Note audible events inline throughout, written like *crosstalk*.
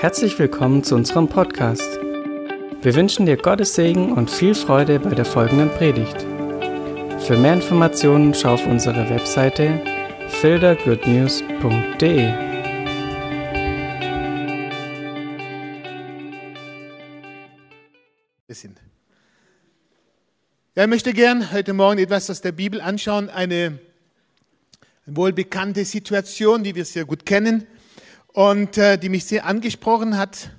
Herzlich willkommen zu unserem Podcast. Wir wünschen dir Gottes Segen und viel Freude bei der folgenden Predigt. Für mehr Informationen schau auf unsere Webseite fildergoodnews.de. Ja, ich möchte gern heute Morgen etwas aus der Bibel anschauen, eine wohl bekannte Situation, die wir sehr gut kennen und äh, die mich sehr angesprochen hat.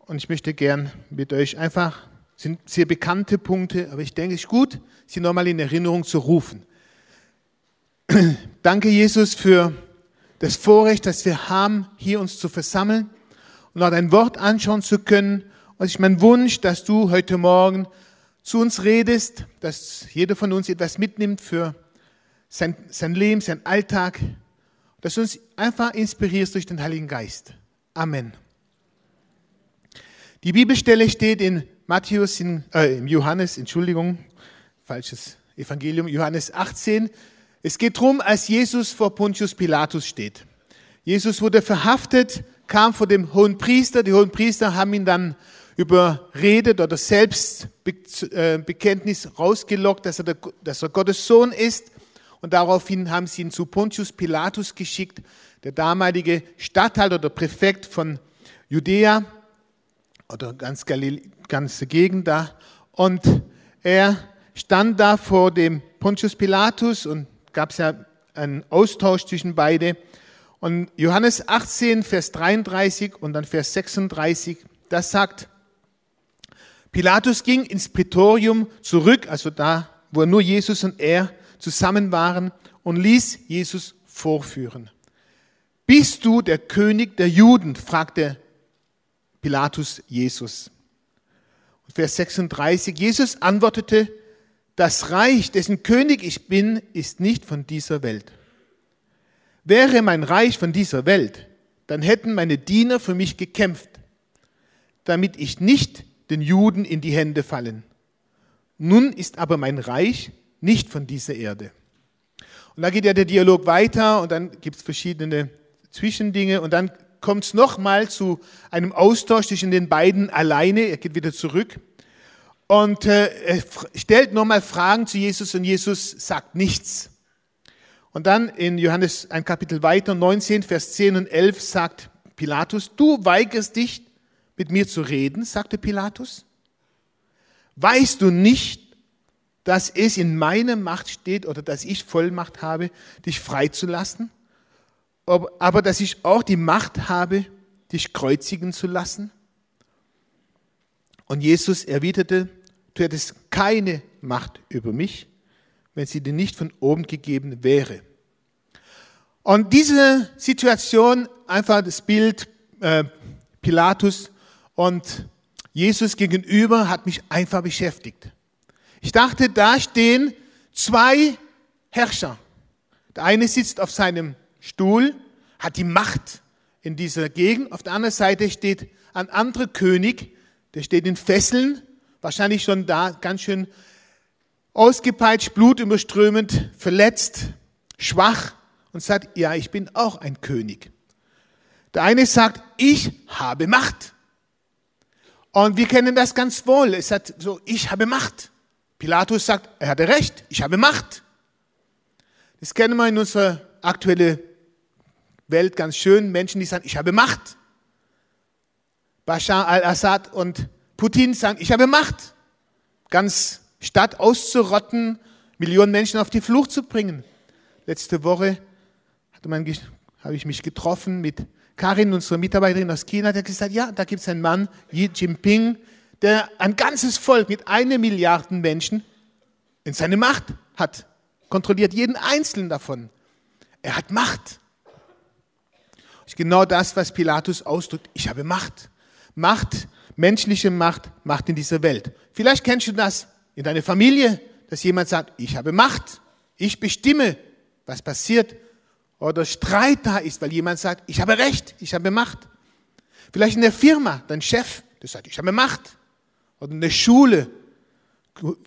Und ich möchte gern mit euch einfach, sind sehr bekannte Punkte, aber ich denke, es ist gut, sie nochmal in Erinnerung zu rufen. *clears throat* Danke, Jesus, für das Vorrecht, das wir haben, hier uns zu versammeln und auch dein Wort anschauen zu können. Und es ist mein Wunsch, dass du heute Morgen zu uns redest, dass jeder von uns etwas mitnimmt für sein, sein Leben, sein Alltag, dass du uns einfach inspirierst durch den Heiligen Geist. Amen. Die Bibelstelle steht in Matthäus, in, äh, im Johannes, Entschuldigung, falsches Evangelium, Johannes 18. Es geht darum, als Jesus vor Pontius Pilatus steht. Jesus wurde verhaftet, kam vor dem hohen Priester. Die hohen Priester haben ihn dann überredet oder selbst äh, rausgelockt, dass er, der, dass er Gottes Sohn ist. Und daraufhin haben sie ihn zu Pontius Pilatus geschickt, der damalige Statthalter oder Präfekt von Judäa oder ganz Galil ganze Gegend da. Und er stand da vor dem Pontius Pilatus und gab es ja einen Austausch zwischen beide. Und Johannes 18, Vers 33 und dann Vers 36, das sagt, Pilatus ging ins Prätorium zurück, also da, wo nur Jesus und er zusammen waren und ließ Jesus vorführen. Bist du der König der Juden? fragte Pilatus Jesus. Vers 36, Jesus antwortete, das Reich, dessen König ich bin, ist nicht von dieser Welt. Wäre mein Reich von dieser Welt, dann hätten meine Diener für mich gekämpft, damit ich nicht den Juden in die Hände fallen. Nun ist aber mein Reich nicht von dieser Erde. Und da geht ja der Dialog weiter und dann gibt es verschiedene Zwischendinge und dann kommt es nochmal zu einem Austausch zwischen den beiden alleine. Er geht wieder zurück und äh, stellt nochmal Fragen zu Jesus und Jesus sagt nichts. Und dann in Johannes ein Kapitel weiter, 19, Vers 10 und 11 sagt Pilatus, du weigerst dich mit mir zu reden, sagte Pilatus. Weißt du nicht, dass es in meiner Macht steht oder dass ich Vollmacht habe, dich freizulassen, aber dass ich auch die Macht habe, dich kreuzigen zu lassen? Und Jesus erwiderte, du hättest keine Macht über mich, wenn sie dir nicht von oben gegeben wäre. Und diese Situation, einfach das Bild äh, Pilatus und Jesus gegenüber, hat mich einfach beschäftigt. Ich dachte, da stehen zwei Herrscher. Der eine sitzt auf seinem Stuhl, hat die Macht in dieser Gegend. Auf der anderen Seite steht ein anderer König, der steht in Fesseln, wahrscheinlich schon da ganz schön ausgepeitscht, blutüberströmend, verletzt, schwach und sagt, ja, ich bin auch ein König. Der eine sagt, ich habe Macht. Und wir kennen das ganz wohl. Es sagt so, ich habe Macht. Pilatus sagt, er hatte recht, ich habe Macht. Das kennen wir in unserer aktuellen Welt ganz schön. Menschen, die sagen, ich habe Macht. Bashar al-Assad und Putin sagen, ich habe Macht. Ganz Stadt auszurotten, Millionen Menschen auf die Flucht zu bringen. Letzte Woche habe ich mich getroffen mit Karin, unserer Mitarbeiterin aus China, der hat gesagt, ja, da gibt es einen Mann, Xi Jinping, der ein ganzes Volk mit einer Milliarde Menschen in seine Macht hat, kontrolliert jeden einzelnen davon. Er hat Macht. Das ist genau das, was Pilatus ausdrückt. Ich habe Macht. Macht, menschliche Macht, Macht in dieser Welt. Vielleicht kennst du das in deiner Familie, dass jemand sagt, ich habe Macht. Ich bestimme, was passiert. Oder Streit da ist, weil jemand sagt, ich habe Recht, ich habe Macht. Vielleicht in der Firma, dein Chef, der sagt, ich habe Macht oder in der Schule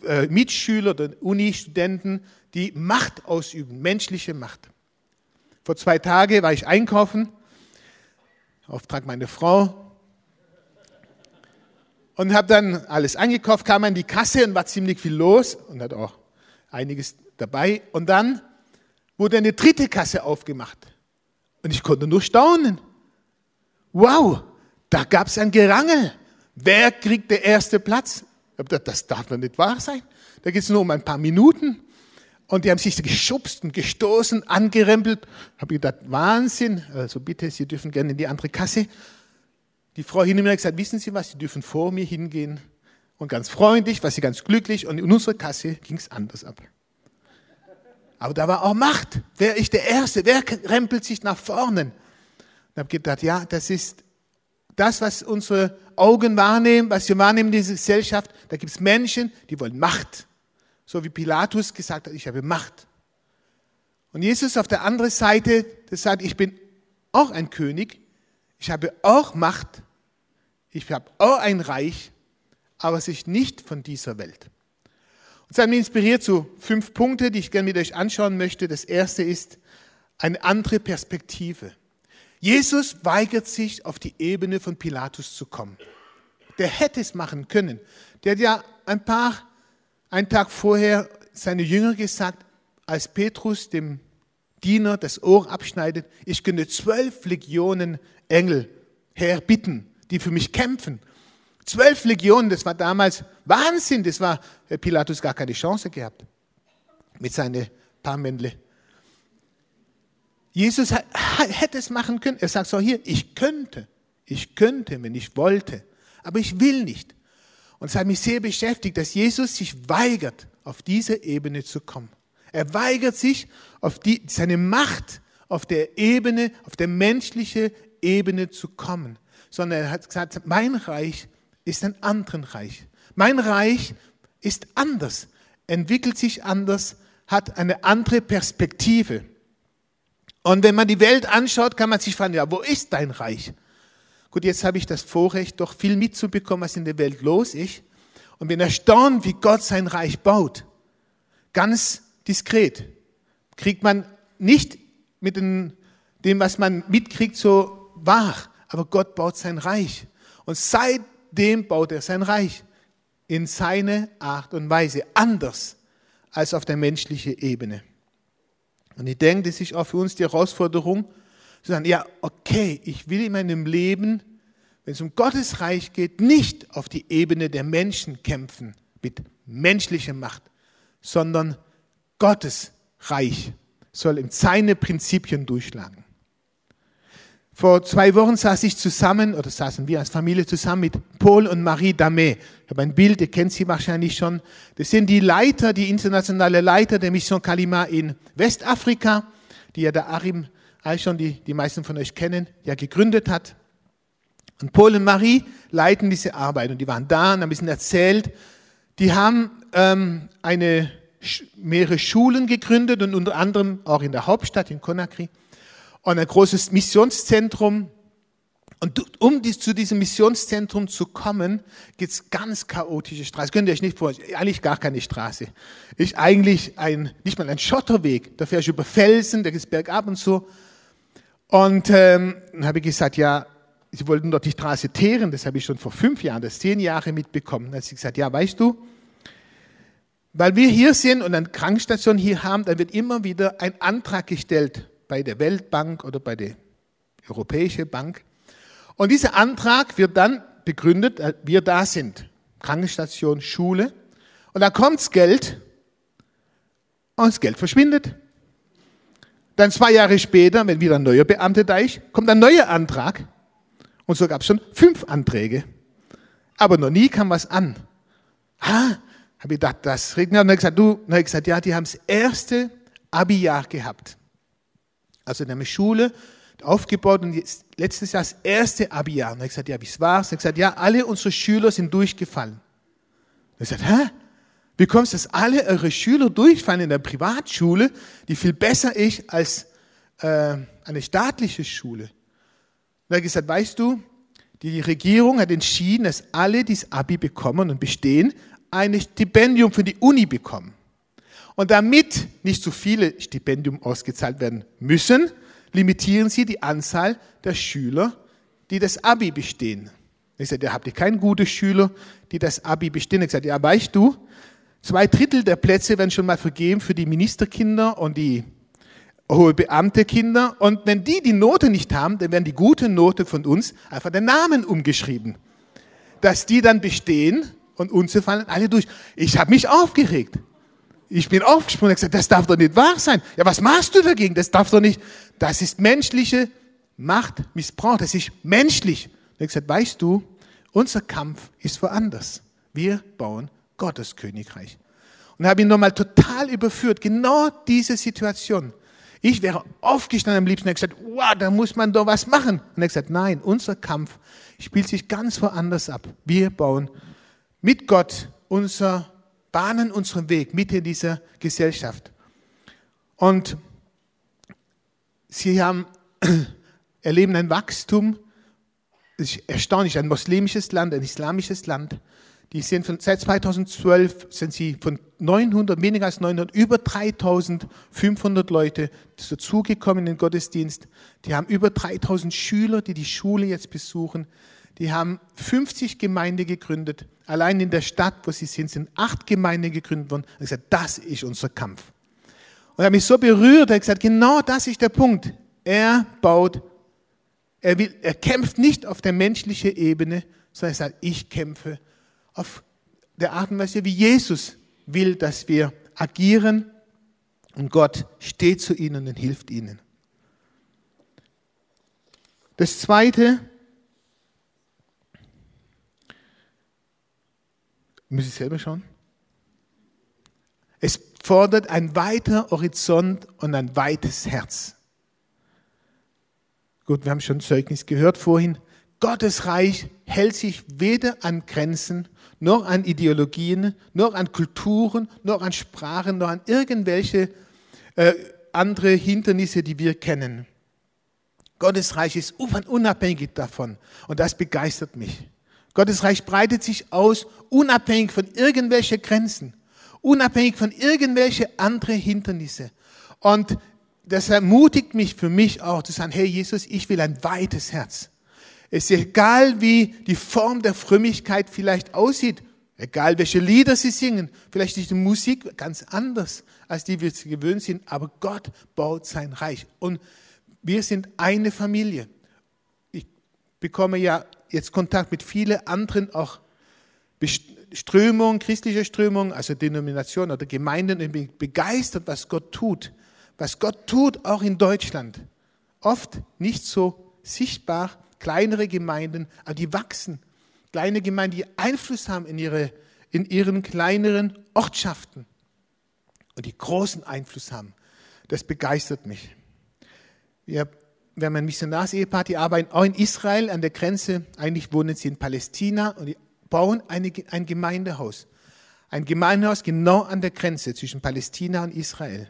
äh, Mitschüler oder Uni-Studenten, die Macht ausüben, menschliche Macht. Vor zwei Tagen war ich einkaufen Auftrag meiner Frau. Und habe dann alles eingekauft, kam an die Kasse und war ziemlich viel los und hat auch einiges dabei. Und dann wurde eine dritte Kasse aufgemacht. Und ich konnte nur staunen. Wow, da gab es ein Gerangel. Wer kriegt den ersten Platz? Das darf doch nicht wahr sein. Da geht es nur um ein paar Minuten. Und die haben sich geschubst und gestoßen, angerempelt. Habe ich gedacht, Wahnsinn. Also bitte, Sie dürfen gerne in die andere Kasse. Die Frau hinter mir hat gesagt, wissen Sie was, Sie dürfen vor mir hingehen. Und ganz freundlich, war sie ganz glücklich. Und in unserer Kasse ging es anders ab. Aber da war auch Macht. Wer ist der Erste? Wer rempelt sich nach vorne? Und habe gedacht, ja, das ist das, was unsere Augen wahrnehmen, was wir wahrnehmen in dieser Gesellschaft. Da gibt es Menschen, die wollen Macht. So wie Pilatus gesagt hat, ich habe Macht. Und Jesus auf der anderen Seite, der sagt, ich bin auch ein König, ich habe auch Macht, ich habe auch ein Reich, aber es ist nicht von dieser Welt. Und es hat mich inspiriert zu fünf Punkte, die ich gerne mit euch anschauen möchte. Das erste ist eine andere Perspektive. Jesus weigert sich, auf die Ebene von Pilatus zu kommen. Der hätte es machen können. Der hat ja ein paar einen Tag vorher seine Jünger gesagt, als Petrus dem Diener das Ohr abschneidet, ich könnte zwölf Legionen Engel herbitten, die für mich kämpfen. Zwölf Legionen, das war damals Wahnsinn, das war Pilatus gar keine Chance gehabt mit seinen paar Männle. Jesus hätte es machen können. Er sagt so hier, ich könnte, ich könnte, wenn ich wollte, aber ich will nicht. Und es hat mich sehr beschäftigt, dass Jesus sich weigert, auf diese Ebene zu kommen. Er weigert sich, auf die, seine Macht auf der Ebene, auf der menschlichen Ebene zu kommen, sondern er hat gesagt, mein Reich ist ein anderes Reich. Mein Reich ist anders, entwickelt sich anders, hat eine andere Perspektive. Und wenn man die Welt anschaut, kann man sich fragen, ja, wo ist dein Reich? Gut, jetzt habe ich das Vorrecht, doch viel mitzubekommen, was in der Welt los ist. Und bin erstaunt, wie Gott sein Reich baut. Ganz diskret. Kriegt man nicht mit dem, was man mitkriegt, so wahr. Aber Gott baut sein Reich. Und seitdem baut er sein Reich. In seine Art und Weise. Anders als auf der menschlichen Ebene. Und ich denke, das ist auch für uns die Herausforderung, zu sagen, ja, okay, ich will in meinem Leben, wenn es um Gottes Reich geht, nicht auf die Ebene der Menschen kämpfen mit menschlicher Macht, sondern Gottes Reich soll in seine Prinzipien durchschlagen. Vor zwei Wochen saß ich zusammen, oder saßen wir als Familie zusammen mit Paul und Marie Damé. Ich habe ein Bild, ihr kennt sie wahrscheinlich schon. Das sind die Leiter, die internationale Leiter der Mission Kalima in Westafrika, die ja der Arim schon die, die meisten von euch kennen, ja gegründet hat. Und Paul und Marie leiten diese Arbeit und die waren da und haben ein bisschen erzählt. Die haben ähm, eine, mehrere Schulen gegründet und unter anderem auch in der Hauptstadt in Conakry und ein großes Missionszentrum. Und um dies, zu diesem Missionszentrum zu kommen, geht's ganz chaotische Straße. Könnt ihr euch nicht vorstellen, eigentlich gar keine Straße. Ist eigentlich ein, nicht mal ein Schotterweg. Da fährst du über Felsen, da geht's bergab und so. Und ähm, dann habe ich gesagt, ja, sie wollten dort die Straße teeren, das habe ich schon vor fünf Jahren, das zehn Jahre mitbekommen. Dann hat sie gesagt, ja, weißt du, weil wir hier sind und eine Krankenstation hier haben, dann wird immer wieder ein Antrag gestellt bei der Weltbank oder bei der Europäischen Bank. Und dieser Antrag wird dann begründet, äh, wir da sind, Krankenstation, Schule. Und dann kommt das Geld und das Geld verschwindet. Dann zwei Jahre später, wenn wieder ein neuer Beamter da ist, kommt ein neuer Antrag. Und so gab es schon fünf Anträge. Aber noch nie kam was an. Ha, habe ich gedacht, das regnet. Und dann habe ich gesagt, du, dann habe ich gesagt, ja, die haben das erste Abi-Jahr gehabt. Also in einer Schule aufgebaut und letztes Jahr das erste Abi-Jahr. Und habe ich gesagt, ja, wie es war? Und er gesagt, ja, alle unsere Schüler sind durchgefallen. Und ich gesagt, hä? Wie kommt es, dass alle eure Schüler durchfallen in der Privatschule, die viel besser ist als äh, eine staatliche Schule? Und er hat gesagt, weißt du, die Regierung hat entschieden, dass alle, die das Abi bekommen und bestehen, ein Stipendium für die Uni bekommen. Und damit nicht zu viele Stipendium ausgezahlt werden müssen, limitieren sie die Anzahl der Schüler, die das Abi bestehen. Ich sagte, ja, habt ihr keine guten Schüler, die das Abi bestehen? Ich sagte, ja, weißt du, zwei Drittel der Plätze werden schon mal vergeben für die Ministerkinder und die hohe Beamtekinder. Und wenn die die Note nicht haben, dann werden die gute Note von uns einfach den Namen umgeschrieben. Dass die dann bestehen und unsere fallen alle durch. Ich habe mich aufgeregt. Ich bin aufgesprungen und gesagt, das darf doch nicht wahr sein. Ja, was machst du dagegen? Das darf doch nicht. Das ist menschliche Machtmissbrauch. Das ist menschlich. Und ich gesagt, weißt du, unser Kampf ist woanders. Wir bauen Gottes Königreich. Und habe ihn nochmal total überführt. Genau diese Situation. Ich wäre aufgestanden am liebsten und gesagt, wow, da muss man doch was machen. Und er gesagt, nein, unser Kampf spielt sich ganz woanders ab. Wir bauen mit Gott unser, bahnen unseren Weg mit in dieser Gesellschaft. Und sie haben, *clears throat* erleben ein Wachstum, das ist erstaunlich, ein muslimisches Land, ein islamisches Land, die sind von, seit 2012 sind sie von 900, weniger als 900, über 3500 Leute dazugekommen in den Gottesdienst. Die haben über 3000 Schüler, die die Schule jetzt besuchen. Die haben 50 Gemeinden gegründet. Allein in der Stadt, wo sie sind, sind acht Gemeinden gegründet worden. Und gesagt, das ist unser Kampf. Und er hat mich so berührt, er hat gesagt, genau das ist der Punkt. Er baut, er, will, er kämpft nicht auf der menschlichen Ebene, sondern er sagt, ich kämpfe auf der Art und Weise, wie Jesus will, dass wir agieren und Gott steht zu ihnen und hilft ihnen. Das Zweite, muss ich selber schauen? Es fordert ein weiter Horizont und ein weites Herz. Gut, wir haben schon Zeugnis gehört vorhin. Gottes Reich hält sich weder an Grenzen noch an Ideologien, noch an Kulturen, noch an Sprachen, noch an irgendwelche äh, andere Hindernisse, die wir kennen. Gottes Reich ist unabhängig davon und das begeistert mich. Gottes Reich breitet sich aus, unabhängig von irgendwelchen Grenzen, unabhängig von irgendwelchen anderen Hindernisse. Und das ermutigt mich für mich auch zu sagen, hey Jesus, ich will ein weites Herz. Es ist egal, wie die Form der Frömmigkeit vielleicht aussieht, egal welche Lieder sie singen, vielleicht ist die Musik ganz anders, als die wir gewöhnt sind, aber Gott baut sein Reich. Und wir sind eine Familie. Bekomme ja jetzt Kontakt mit vielen anderen auch Strömungen, christliche Strömungen, also Denominationen oder Gemeinden und bin begeistert, was Gott tut. Was Gott tut, auch in Deutschland. Oft nicht so sichtbar, kleinere Gemeinden, aber die wachsen. Kleine Gemeinden, die Einfluss haben in, ihre, in ihren kleineren Ortschaften und die großen Einfluss haben. Das begeistert mich. Wir, wir haben ein Missionarsehepaar, die arbeiten auch in Israel an der Grenze. Eigentlich wohnen sie in Palästina und die bauen eine, ein Gemeindehaus. Ein Gemeindehaus genau an der Grenze zwischen Palästina und Israel.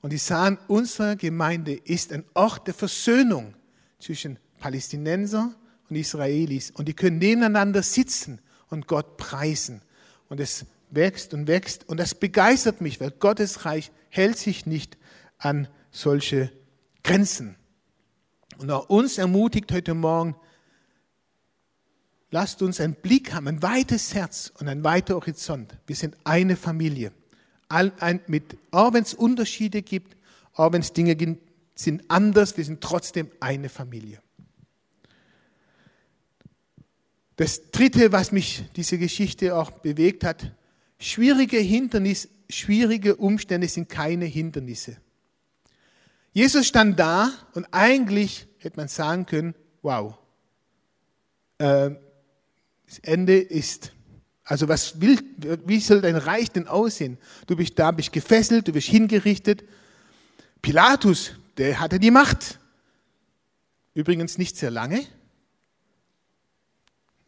Und die sagen, unsere Gemeinde ist ein Ort der Versöhnung zwischen Palästinenser und Israelis. Und die können nebeneinander sitzen und Gott preisen. Und es wächst und wächst. Und das begeistert mich, weil Gottes Reich hält sich nicht an solche Grenzen. Und auch uns ermutigt heute Morgen, lasst uns einen Blick haben, ein weites Herz und ein weiter Horizont. Wir sind eine Familie. mit, auch wenn es Unterschiede gibt, auch wenn es Dinge sind anders, wir sind trotzdem eine Familie. Das Dritte, was mich diese Geschichte auch bewegt hat, schwierige Hindernisse, schwierige Umstände sind keine Hindernisse. Jesus stand da und eigentlich hätte man sagen können, wow, äh, das Ende ist. Also was will, wie soll dein Reich denn aussehen? Du bist da, bist gefesselt, du bist hingerichtet. Pilatus, der hatte die Macht. Übrigens nicht sehr lange.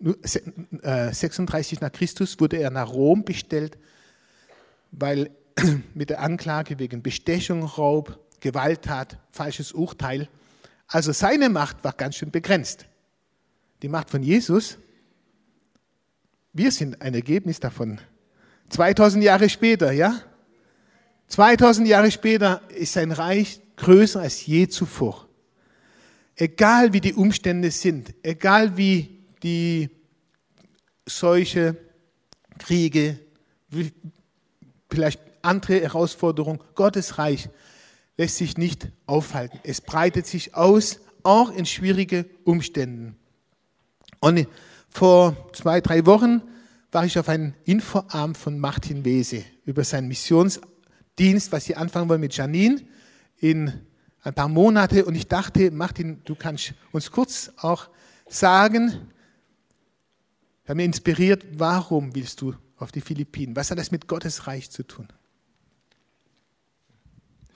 36 äh, nach Christus wurde er nach Rom bestellt, weil *clears throat* mit der Anklage wegen Bestechung, Raub, Gewalttat, falsches Urteil. Also seine Macht war ganz schön begrenzt. Die Macht von Jesus, wir sind ein Ergebnis davon. 2000 Jahre später, ja? 2000 Jahre später ist sein Reich größer als je zuvor. egal wie die Umstände sind, egal wie die Seuche, Kriege, vielleicht andere Herausforderungen, Gottes Reich lässt sich nicht aufhalten. Es breitet sich aus, auch in schwierige Umständen. Und vor zwei, drei Wochen war ich auf einem Infoarm von Martin Wese über seinen Missionsdienst, was sie anfangen wollen mit Janine in ein paar Monate. Und ich dachte, Martin, du kannst uns kurz auch sagen, hat mir inspiriert, warum willst du auf die Philippinen? Was hat das mit Gottes Reich zu tun?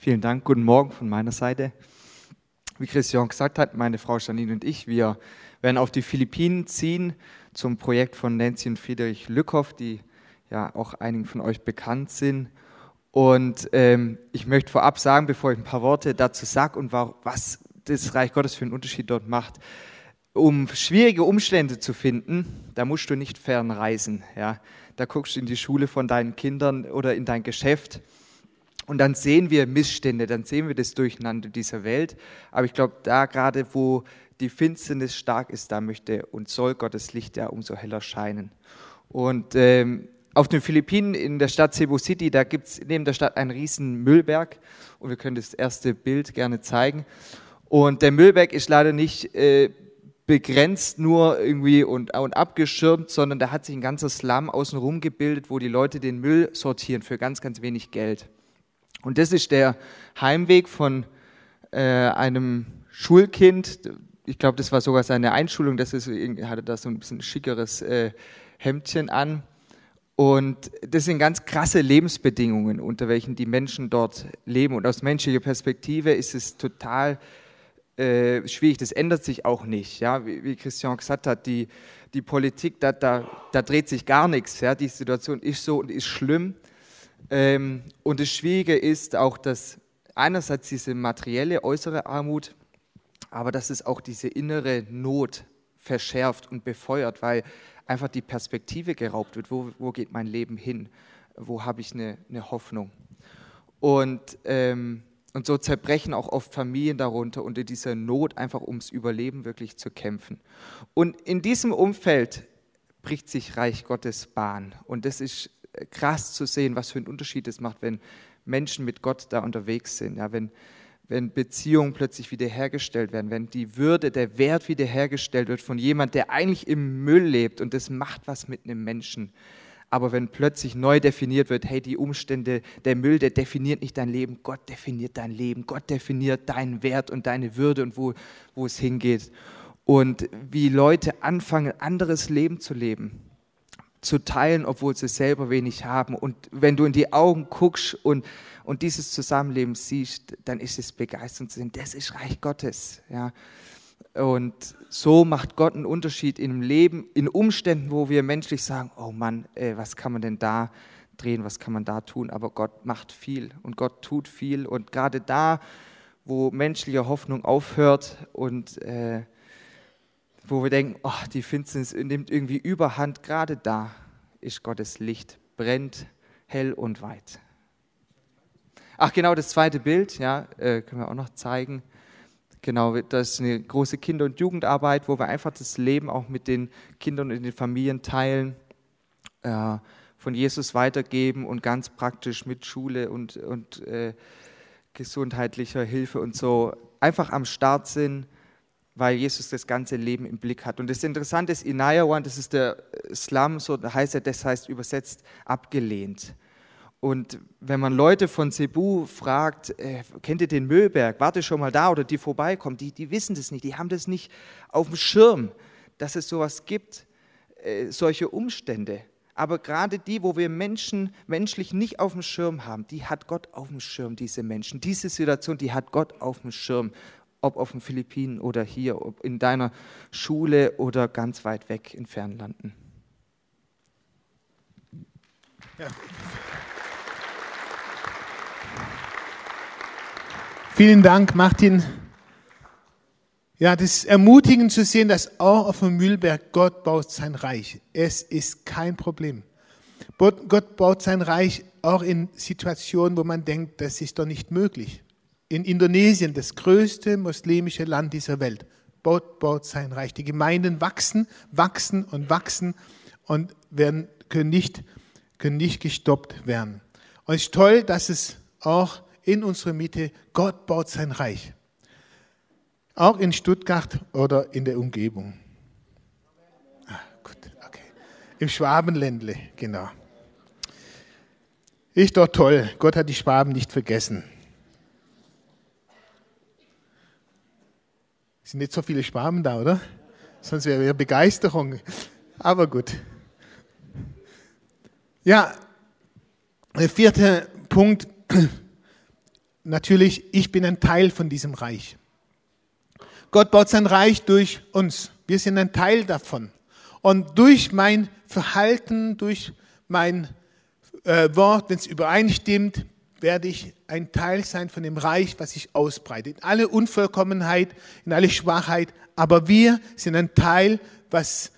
Vielen Dank, guten Morgen von meiner Seite. Wie Christian gesagt hat, meine Frau Janine und ich, wir werden auf die Philippinen ziehen zum Projekt von Nancy und Friedrich Lückhoff, die ja auch einigen von euch bekannt sind. Und ähm, ich möchte vorab sagen, bevor ich ein paar Worte dazu sage und was das Reich Gottes für einen Unterschied dort macht, um schwierige Umstände zu finden, da musst du nicht fern reisen. Ja? Da guckst du in die Schule von deinen Kindern oder in dein Geschäft und dann sehen wir Missstände, dann sehen wir das Durcheinander dieser Welt. Aber ich glaube, da gerade, wo die Finsternis stark ist, da möchte und soll Gottes Licht ja umso heller scheinen. Und ähm, auf den Philippinen in der Stadt Cebu City, da gibt es neben der Stadt einen riesen Müllberg und wir können das erste Bild gerne zeigen. Und der Müllberg ist leider nicht äh, begrenzt nur irgendwie und, und abgeschirmt, sondern da hat sich ein ganzer Slum außenrum gebildet, wo die Leute den Müll sortieren für ganz, ganz wenig Geld. Und das ist der Heimweg von äh, einem Schulkind. Ich glaube, das war sogar seine Einschulung. Das ist, hatte da so ein bisschen schickeres äh, Hemdchen an. Und das sind ganz krasse Lebensbedingungen, unter welchen die Menschen dort leben. Und aus menschlicher Perspektive ist es total äh, schwierig. Das ändert sich auch nicht. Ja? Wie, wie Christian gesagt hat, die, die Politik, da, da, da dreht sich gar nichts. Ja? Die Situation ist so und ist schlimm. Ähm, und das Schwierige ist auch, dass einerseits diese materielle äußere Armut, aber dass es auch diese innere Not verschärft und befeuert, weil einfach die Perspektive geraubt wird. Wo, wo geht mein Leben hin? Wo habe ich eine, eine Hoffnung? Und, ähm, und so zerbrechen auch oft Familien darunter unter dieser Not, einfach ums Überleben wirklich zu kämpfen. Und in diesem Umfeld bricht sich Reich Gottes Bahn. Und das ist krass zu sehen, was für einen Unterschied es macht, wenn Menschen mit Gott da unterwegs sind. Ja, wenn, wenn Beziehungen plötzlich wiederhergestellt werden, wenn die Würde, der Wert wiederhergestellt wird von jemand, der eigentlich im Müll lebt und das macht was mit einem Menschen. Aber wenn plötzlich neu definiert wird, hey, die Umstände, der Müll, der definiert nicht dein Leben, Gott definiert dein Leben, Gott definiert deinen Wert und deine Würde und wo, wo es hingeht. Und wie Leute anfangen, anderes Leben zu leben zu teilen, obwohl sie selber wenig haben. Und wenn du in die Augen guckst und, und dieses Zusammenleben siehst, dann ist es begeisternd zu sehen, das ist Reich Gottes. Ja. Und so macht Gott einen Unterschied im Leben, in Umständen, wo wir menschlich sagen, oh Mann, ey, was kann man denn da drehen, was kann man da tun? Aber Gott macht viel und Gott tut viel. Und gerade da, wo menschliche Hoffnung aufhört und äh, wo wir denken, oh, die Finsternis nimmt irgendwie überhand, gerade da ist Gottes Licht, brennt hell und weit. Ach genau, das zweite Bild, ja, äh, können wir auch noch zeigen. Genau, das ist eine große Kinder- und Jugendarbeit, wo wir einfach das Leben auch mit den Kindern und den Familien teilen, äh, von Jesus weitergeben und ganz praktisch mit Schule und, und äh, gesundheitlicher Hilfe und so einfach am Start sind weil Jesus das ganze Leben im Blick hat. Und das Interessante ist, Inayawan, das ist der Slum, so heißt er, das heißt übersetzt abgelehnt. Und wenn man Leute von Cebu fragt, äh, kennt ihr den Müllberg, warte schon mal da oder die vorbeikommen, die, die wissen das nicht, die haben das nicht auf dem Schirm, dass es sowas gibt, äh, solche Umstände. Aber gerade die, wo wir Menschen menschlich nicht auf dem Schirm haben, die hat Gott auf dem Schirm, diese Menschen. Diese Situation, die hat Gott auf dem Schirm ob auf den Philippinen oder hier, ob in deiner Schule oder ganz weit weg in Fernlanden. Ja. Vielen Dank, Martin. Ja, das ist ermutigend zu sehen, dass auch auf dem Mühlberg Gott baut sein Reich. Es ist kein Problem. Gott baut sein Reich auch in Situationen, wo man denkt, das ist doch nicht möglich. In Indonesien, das größte muslimische Land dieser Welt, baut, baut sein Reich. Die Gemeinden wachsen, wachsen und wachsen und werden, können, nicht, können nicht gestoppt werden. Und es ist toll, dass es auch in unserer Mitte, Gott baut sein Reich. Auch in Stuttgart oder in der Umgebung. Ah, gut, okay. Im Schwabenländle, genau. Ist doch toll. Gott hat die Schwaben nicht vergessen. Sind nicht so viele Schwaben da, oder? Sonst wäre ja Begeisterung. Aber gut. Ja, der vierte Punkt. Natürlich, ich bin ein Teil von diesem Reich. Gott baut sein Reich durch uns. Wir sind ein Teil davon. Und durch mein Verhalten, durch mein äh, Wort, wenn es übereinstimmt, werde ich ein Teil sein von dem Reich, was sich ausbreitet. In alle Unvollkommenheit, in alle Schwachheit, aber wir sind ein Teil, was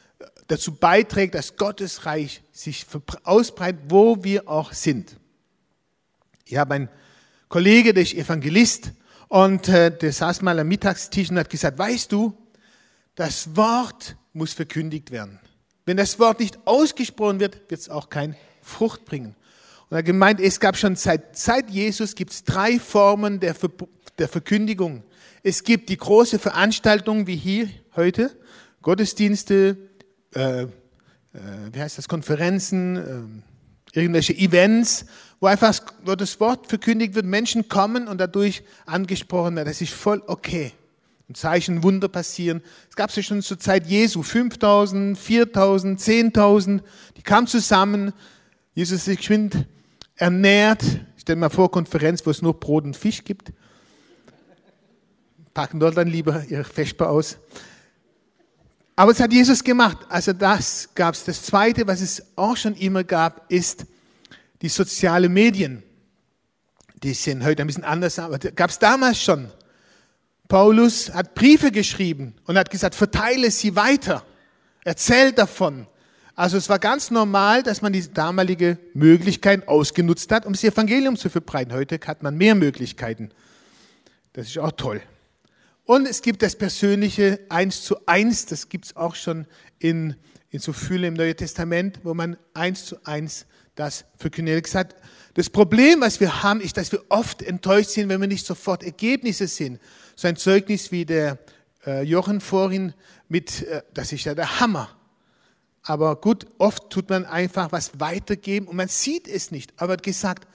dazu beiträgt, dass Gottes Reich sich ausbreitet, wo wir auch sind. Ich habe einen Kollege, der ist Evangelist, und äh, der saß mal am Mittagstisch und hat gesagt, weißt du, das Wort muss verkündigt werden. Wenn das Wort nicht ausgesprochen wird, wird es auch keine Frucht bringen. Und er gemeint, es gab schon seit, seit Jesus gibt es drei Formen der, Ver, der Verkündigung. Es gibt die große Veranstaltung wie hier heute, Gottesdienste, äh, äh, wie heißt das, Konferenzen, äh, irgendwelche Events, wo einfach wo das Wort verkündigt wird, Menschen kommen und dadurch angesprochen werden. Das ist voll okay. Und Zeichen, Wunder passieren. Es gab es schon zur Zeit Jesu, 5000, 4000, 10.000, die kamen zusammen. Jesus ist geschwind ernährt. Stell dir mal vor, Konferenz, wo es nur Brot und Fisch gibt. Packen dort dann lieber ihre Vesper aus. Aber es hat Jesus gemacht. Also das gab es. Das Zweite, was es auch schon immer gab, ist die sozialen Medien. Die sind heute ein bisschen anders, aber gab es damals schon. Paulus hat Briefe geschrieben und hat gesagt, verteile sie weiter. Erzähl davon. Also es war ganz normal, dass man die damalige Möglichkeit ausgenutzt hat, um das Evangelium zu verbreiten. Heute hat man mehr Möglichkeiten. Das ist auch toll. Und es gibt das persönliche Eins zu Eins, das gibt es auch schon in, in so viele im Neuen Testament, wo man eins zu eins das verkündigt hat. Das Problem, was wir haben, ist, dass wir oft enttäuscht sind, wenn wir nicht sofort Ergebnisse sehen. So ein Zeugnis wie der äh, Jochen vorhin mit, äh, das ist ja der Hammer. Aber gut, oft tut man einfach was weitergeben und man sieht es nicht. Aber gesagt,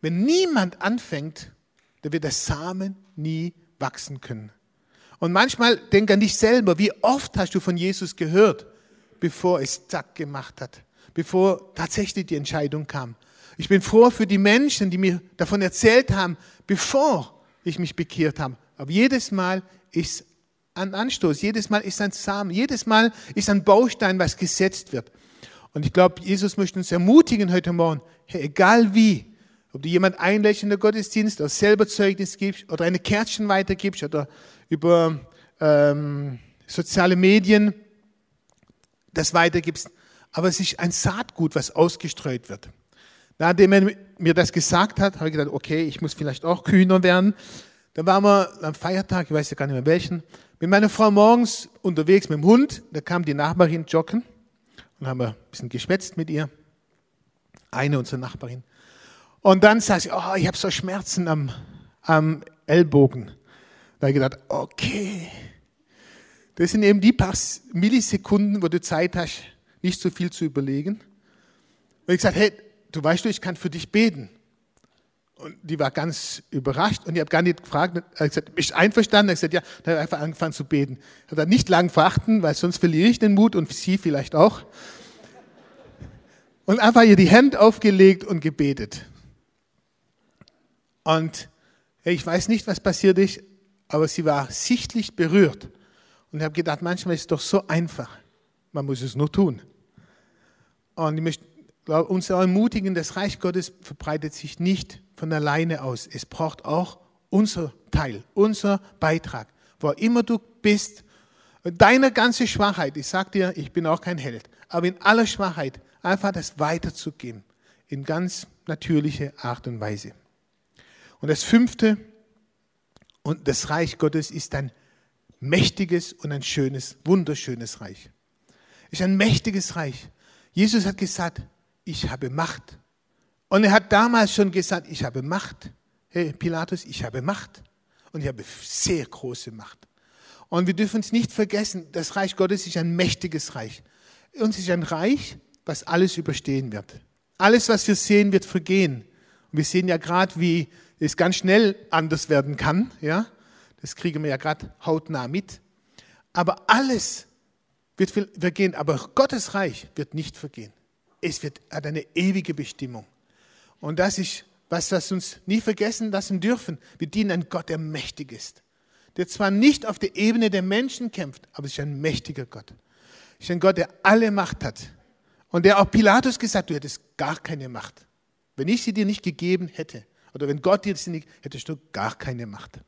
wenn niemand anfängt, dann wird der Samen nie wachsen können. Und manchmal denk an dich selber, wie oft hast du von Jesus gehört, bevor es zack gemacht hat, bevor tatsächlich die Entscheidung kam. Ich bin froh für die Menschen, die mir davon erzählt haben, bevor ich mich bekehrt habe. Aber jedes Mal ist ein Anstoß. Jedes Mal ist ein Samen. Jedes Mal ist ein Baustein, was gesetzt wird. Und ich glaube, Jesus möchte uns ermutigen heute Morgen, hey, egal wie, ob du jemand einlädst in der Gottesdienst oder selber Zeugnis gibst oder eine Kärtchen weitergibst oder über ähm, soziale Medien das weitergibst. Aber es ist ein Saatgut, was ausgestreut wird. Nachdem er mir das gesagt hat, habe ich gedacht, okay, ich muss vielleicht auch kühner werden. Dann waren wir am Feiertag, ich weiß ja gar nicht mehr welchen, mit meiner Frau morgens unterwegs mit dem Hund, da kam die Nachbarin joggen und haben wir ein bisschen geschwätzt mit ihr. Eine unserer Nachbarin. Und dann sagt sie, oh, ich habe so Schmerzen am, am Ellbogen. Da habe ich gedacht, okay. Das sind eben die paar Millisekunden, wo du Zeit hast, nicht so viel zu überlegen. Und ich gesagt, hey, du weißt du, ich kann für dich beten. Und die war ganz überrascht und ich habe gar nicht gefragt, er hat gesagt, bist du einverstanden? Er hat gesagt, ja, dann hat er einfach angefangen zu beten. Er Hat dann nicht lang verachten, weil sonst verliere ich den Mut und sie vielleicht auch. Und einfach ihr die Hände aufgelegt und gebetet. Und ich weiß nicht, was passiert ist, aber sie war sichtlich berührt. Und ich habe gedacht, manchmal ist es doch so einfach. Man muss es nur tun. Und ich möchte uns ermutigen, das Reich Gottes verbreitet sich nicht von alleine aus. Es braucht auch unser Teil, unser Beitrag. Wo immer du bist, deine ganze Schwachheit, ich sag dir, ich bin auch kein Held, aber in aller Schwachheit einfach das weiterzugeben, in ganz natürliche Art und Weise. Und das fünfte, Und das Reich Gottes ist ein mächtiges und ein schönes, wunderschönes Reich. Es ist ein mächtiges Reich. Jesus hat gesagt, ich habe Macht. Und er hat damals schon gesagt, ich habe Macht. Hey Pilatus, ich habe Macht. Und ich habe sehr große Macht. Und wir dürfen es nicht vergessen, das Reich Gottes ist ein mächtiges Reich. Und es ist ein Reich, was alles überstehen wird. Alles, was wir sehen, wird vergehen. Und wir sehen ja gerade, wie es ganz schnell anders werden kann. Ja? Das kriegen wir ja gerade hautnah mit. Aber alles wird vergehen, aber Gottes Reich wird nicht vergehen. Es wird, hat eine ewige Bestimmung. Und das ist was, was uns nie vergessen lassen dürfen. Wir dienen einem Gott, der mächtig ist. Der zwar nicht auf der Ebene der Menschen kämpft, aber es ist ein mächtiger Gott. Es ist ein Gott, der alle Macht hat. Und der auch Pilatus gesagt, du hättest gar keine Macht. Wenn ich sie dir nicht gegeben hätte, oder wenn Gott dir sie nicht, hättest du gar keine Macht.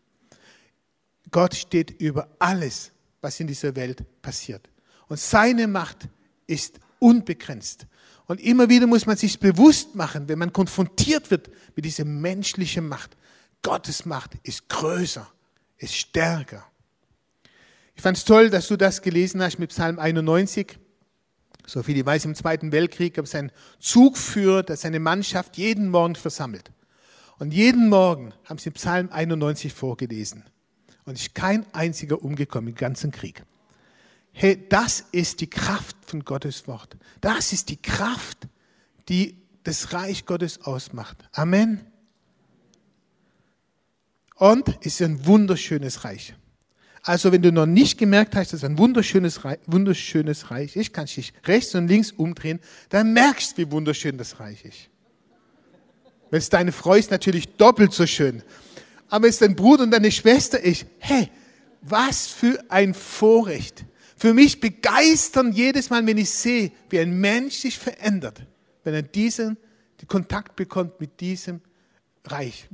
Gott steht über alles, was in dieser Welt passiert. Und seine Macht ist unbegrenzt. Und immer wieder muss man sich bewusst machen, wenn man konfrontiert wird mit dieser menschlichen Macht. Gottes Macht ist größer, ist stärker. Ich fand es toll, dass du das gelesen hast mit Psalm 91. So viel ich weiß, im Zweiten Weltkrieg gab es einen Zugführer, der seine Mannschaft jeden Morgen versammelt. Und jeden Morgen haben sie Psalm 91 vorgelesen. Und ist kein einziger umgekommen im ganzen Krieg. Hey, das ist die Kraft von Gottes Wort. Das ist die Kraft, die das Reich Gottes ausmacht. Amen. Und es ist ein wunderschönes Reich. Also wenn du noch nicht gemerkt hast, dass es ein wunderschönes Reich, wunderschönes Reich ist, kannst du dich rechts und links umdrehen, dann merkst du, wie wunderschön das Reich ist. Wenn es deine Frau ist, natürlich doppelt so schön. Aber wenn es dein Bruder und deine Schwester ist, hey, was für ein Vorrecht. Für mich begeistern jedes Mal, wenn ich sehe, wie ein Mensch sich verändert, wenn er diesen die Kontakt bekommt mit diesem Reich.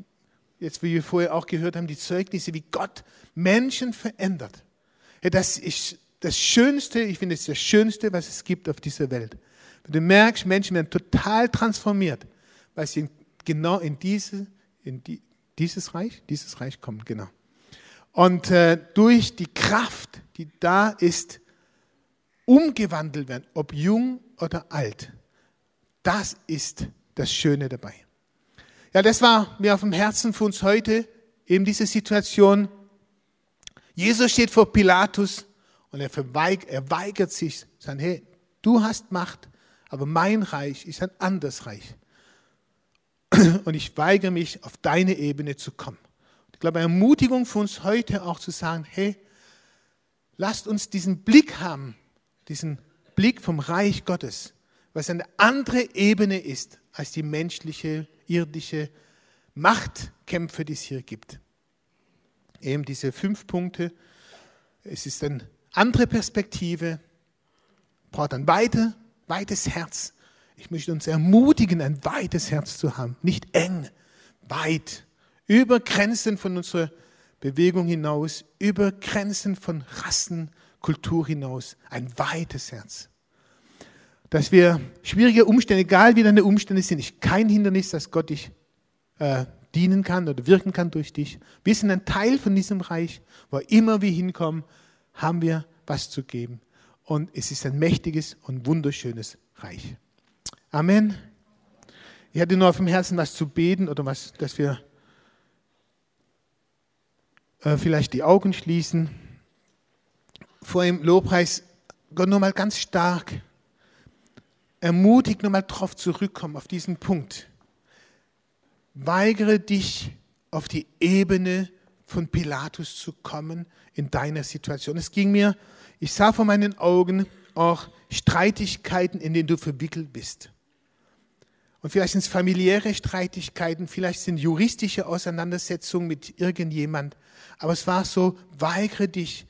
Jetzt, wie wir vorher auch gehört haben, die Zeugnisse, wie Gott Menschen verändert. Das ist das Schönste, ich finde es das Schönste, was es gibt auf dieser Welt. Wenn du merkst, Menschen werden total transformiert, weil sie genau in, diese, in die, dieses Reich, dieses Reich kommen, genau. Und äh, durch die Kraft, die da ist, umgewandelt werden, ob jung oder alt. Das ist das Schöne dabei. Ja, das war mir auf dem Herzen für uns heute, eben diese Situation. Jesus steht vor Pilatus und er, verweigert, er weigert sich, sagen, hey, du hast Macht, aber mein Reich ist ein anderes Reich. *clears throat* Und ich weigere mich, auf deine Ebene zu kommen. Glaube, eine Ermutigung für uns heute auch zu sagen, hey, lasst uns diesen Blick haben, diesen Blick vom Reich Gottes, was eine andere Ebene ist als die menschliche, irdische Machtkämpfe, die es hier gibt. Eben diese fünf Punkte. Es ist eine andere Perspektive, braucht ein weiter, weites Herz. Ich möchte uns ermutigen, ein weites Herz zu haben, nicht eng, weit über Grenzen von unserer Bewegung hinaus, über Grenzen von Rassen, Kultur hinaus, ein weites Herz. Dass wir schwierige Umstände, egal wie deine Umstände sind, ist kein Hindernis, dass Gott dich äh, dienen kann oder wirken kann durch dich. Wir sind ein Teil von diesem Reich, wo immer wir hinkommen, haben wir was zu geben. Und es ist ein mächtiges und wunderschönes Reich. Amen. Ich hatte nur auf dem Herzen, was zu beten oder was, dass wir vielleicht die Augen schließen. Vor dem Lobpreis Gott nochmal ganz stark ermutigt, nochmal darauf zurückkommen, auf diesen Punkt. Weigere dich, auf die Ebene von Pilatus zu kommen in deiner Situation. Es ging mir, ich sah vor meinen Augen auch Streitigkeiten, in denen du verwickelt bist. Und vielleicht sind es familiäre Streitigkeiten, vielleicht sind juristische Auseinandersetzungen mit irgendjemand. Aber es war so, weigere dich,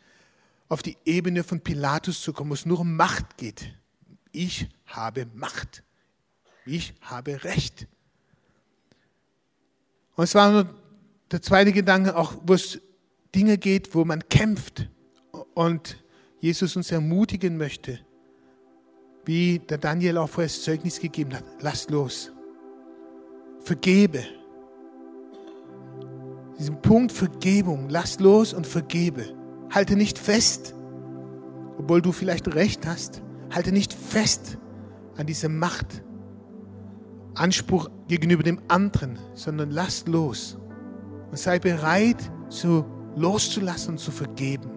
auf die Ebene von Pilatus zu kommen, wo es nur um Macht geht. Ich habe Macht. Ich habe Recht. Und es war nur der zweite Gedanke, auch wo es Dinge geht, wo man kämpft und Jesus uns ermutigen möchte, wie der Daniel auch vorher das Zeugnis gegeben hat. Lass los. Vergebe. Diesen Punkt Vergebung. Lass los und vergebe. Halte nicht fest, obwohl du vielleicht recht hast. Halte nicht fest an diese Macht, Anspruch gegenüber dem anderen, sondern lass los und sei bereit, zu loszulassen und zu vergeben.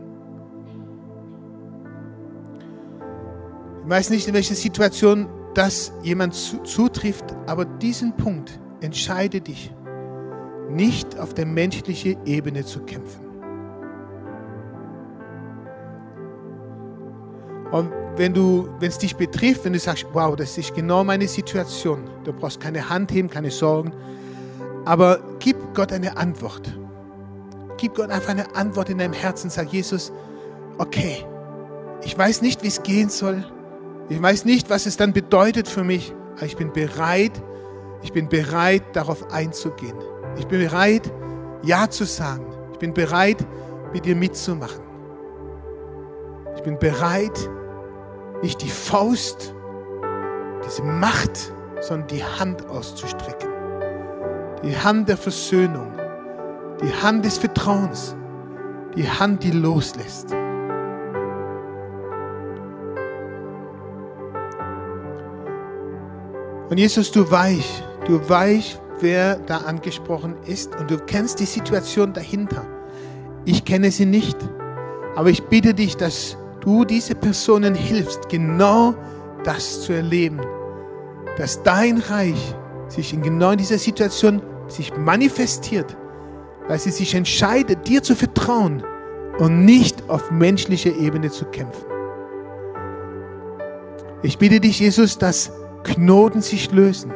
Weiß nicht, in welcher Situation das jemand zutrifft, aber diesen Punkt entscheide dich, nicht auf der menschlichen Ebene zu kämpfen. Und wenn du, wenn es dich betrifft, wenn du sagst, wow, das ist genau meine Situation, du brauchst keine Hand heben, keine Sorgen, aber gib Gott eine Antwort. Gib Gott einfach eine Antwort in deinem Herzen. Sag Jesus, okay, ich weiß nicht, wie es gehen soll. Ich weiß nicht, was es dann bedeutet für mich, aber ich bin bereit, ich bin bereit, darauf einzugehen. Ich bin bereit, Ja zu sagen. Ich bin bereit, mit dir mitzumachen. Ich bin bereit, nicht die Faust, diese Macht, sondern die Hand auszustrecken. Die Hand der Versöhnung, die Hand des Vertrauens, die Hand, die loslässt. Und Jesus, du weißt, du weißt, wer da angesprochen ist und du kennst die Situation dahinter. Ich kenne sie nicht, aber ich bitte dich, dass du diese Personen hilfst, genau das zu erleben, dass dein Reich sich in genau dieser Situation sich manifestiert, weil sie sich entscheidet, dir zu vertrauen und nicht auf menschlicher Ebene zu kämpfen. Ich bitte dich, Jesus, dass Knoten sich lösen.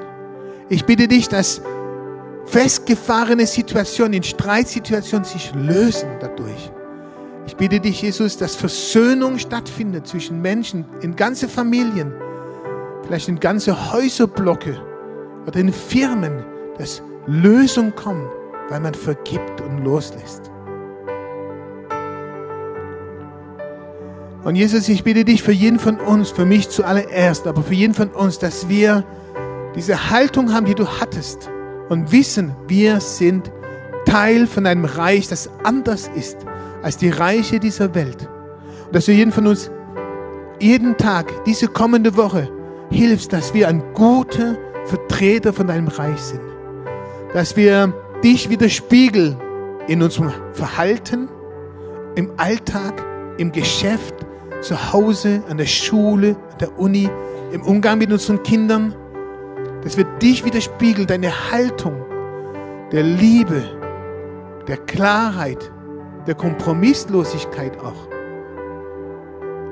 Ich bitte dich, dass festgefahrene Situationen, in Streitsituationen sich lösen dadurch. Ich bitte dich, Jesus, dass Versöhnung stattfindet zwischen Menschen, in ganze Familien, vielleicht in ganze Häuserblocke oder in Firmen, dass Lösung kommt, weil man vergibt und loslässt. Und Jesus, ich bitte dich für jeden von uns, für mich zuallererst, aber für jeden von uns, dass wir diese Haltung haben, die du hattest und wissen, wir sind Teil von einem Reich, das anders ist als die Reiche dieser Welt. Und dass du jeden von uns jeden Tag, diese kommende Woche, hilfst, dass wir ein guter Vertreter von deinem Reich sind. Dass wir dich widerspiegeln in unserem Verhalten, im Alltag, im Geschäft, zu Hause, an der Schule, an der Uni, im Umgang mit unseren Kindern. Dass wir dich widerspiegeln, deine Haltung der Liebe, der Klarheit, der Kompromisslosigkeit auch.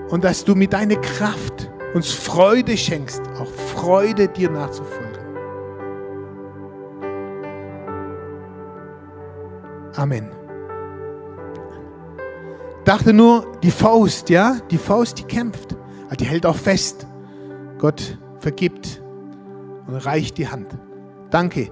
Und dass du mit deiner Kraft uns Freude schenkst, auch Freude dir nachzufolgen. Amen. Dachte nur, die Faust, ja, die Faust, die kämpft, die hält auch fest. Gott vergibt und reicht die Hand. Danke